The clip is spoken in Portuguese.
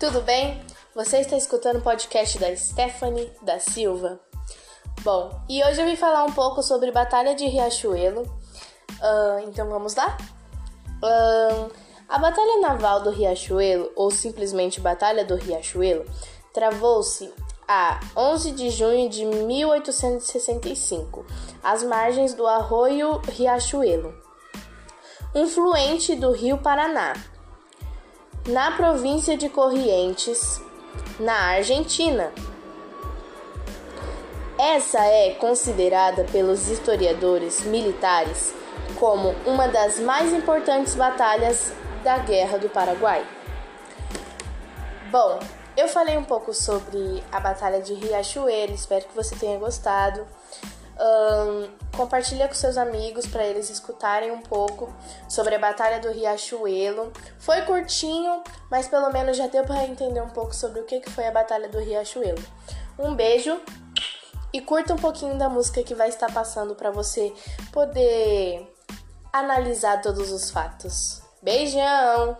tudo bem? Você está escutando o podcast da Stephanie da Silva. Bom, e hoje eu vim falar um pouco sobre Batalha de Riachuelo. Uh, então vamos lá? Uh, a Batalha Naval do Riachuelo, ou simplesmente Batalha do Riachuelo, travou-se a 11 de junho de 1865, às margens do arroio Riachuelo, um fluente do rio Paraná, na província de Corrientes, na Argentina. Essa é considerada pelos historiadores militares como uma das mais importantes batalhas da Guerra do Paraguai. Bom, eu falei um pouco sobre a Batalha de Riachuelo, espero que você tenha gostado. Um, compartilha com seus amigos para eles escutarem um pouco sobre a Batalha do Riachuelo. Foi curtinho, mas pelo menos já deu para entender um pouco sobre o que foi a Batalha do Riachuelo. Um beijo e curta um pouquinho da música que vai estar passando para você poder analisar todos os fatos. Beijão!